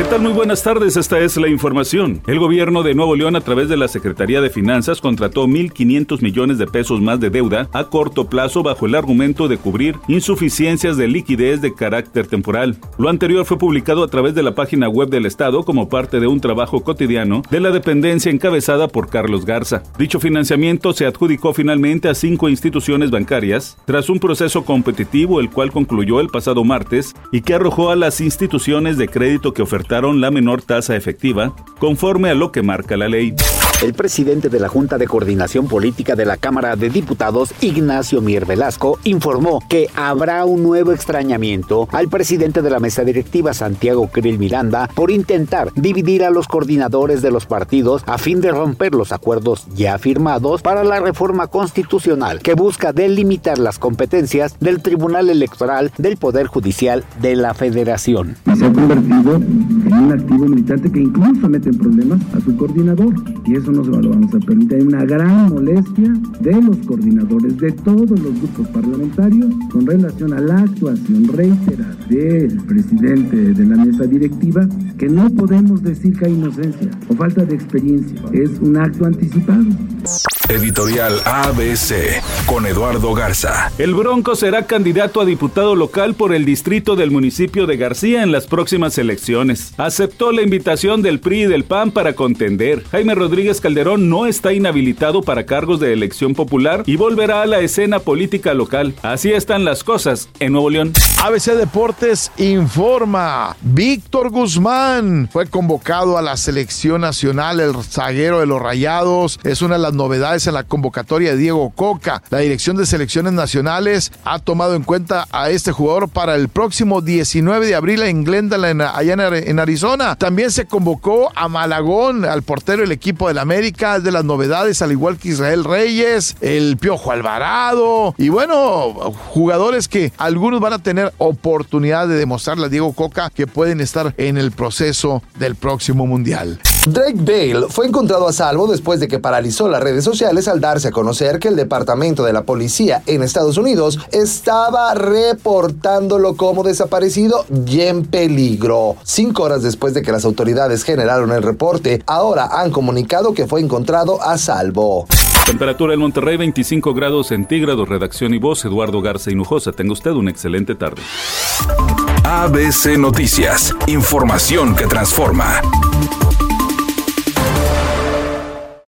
¿Qué tal? Muy buenas tardes, esta es la información. El gobierno de Nuevo León a través de la Secretaría de Finanzas contrató 1.500 millones de pesos más de deuda a corto plazo bajo el argumento de cubrir insuficiencias de liquidez de carácter temporal. Lo anterior fue publicado a través de la página web del Estado como parte de un trabajo cotidiano de la dependencia encabezada por Carlos Garza. Dicho financiamiento se adjudicó finalmente a cinco instituciones bancarias tras un proceso competitivo el cual concluyó el pasado martes y que arrojó a las instituciones de crédito que ofertaron la menor tasa efectiva, conforme a lo que marca la ley. El presidente de la Junta de Coordinación Política de la Cámara de Diputados, Ignacio Mier Velasco, informó que habrá un nuevo extrañamiento al presidente de la mesa directiva, Santiago Krill Miranda, por intentar dividir a los coordinadores de los partidos a fin de romper los acuerdos ya firmados para la reforma constitucional que busca delimitar las competencias del Tribunal Electoral del Poder Judicial de la Federación. Se ha convertido en un activo militante que incluso mete en problemas a su coordinador y eso no se lo vamos a permitir. Hay una gran molestia de los coordinadores de todos los grupos parlamentarios con relación a la actuación reiterada del presidente de la mesa directiva, que no podemos decir que hay inocencia o falta de experiencia. Es un acto anticipado. Editorial ABC con Eduardo Garza. El Bronco será candidato a diputado local por el distrito del municipio de García en las próximas elecciones. Aceptó la invitación del PRI y del PAN para contender. Jaime Rodríguez Calderón no está inhabilitado para cargos de elección popular y volverá a la escena política local. Así están las cosas en Nuevo León. ABC Deportes informa. Víctor Guzmán fue convocado a la selección nacional, el zaguero de los Rayados. Es una de las novedades en la convocatoria de Diego Coca. La Dirección de Selecciones Nacionales ha tomado en cuenta a este jugador para el próximo 19 de abril en Glendale, allá en Arizona. También se convocó a Malagón, al portero del equipo de la América, de las novedades, al igual que Israel Reyes, el Piojo Alvarado. Y bueno, jugadores que algunos van a tener oportunidad de demostrarle a Diego Coca que pueden estar en el proceso del próximo Mundial. Drake Bale fue encontrado a salvo después de que paralizó las redes sociales al darse a conocer que el Departamento de la Policía en Estados Unidos estaba reportándolo como desaparecido y en peligro. Cinco horas después de que las autoridades generaron el reporte, ahora han comunicado que fue encontrado a salvo. Temperatura en Monterrey 25 grados centígrados. Redacción y voz Eduardo Garza Hinujosa. Tenga usted una excelente tarde. ABC Noticias. Información que transforma.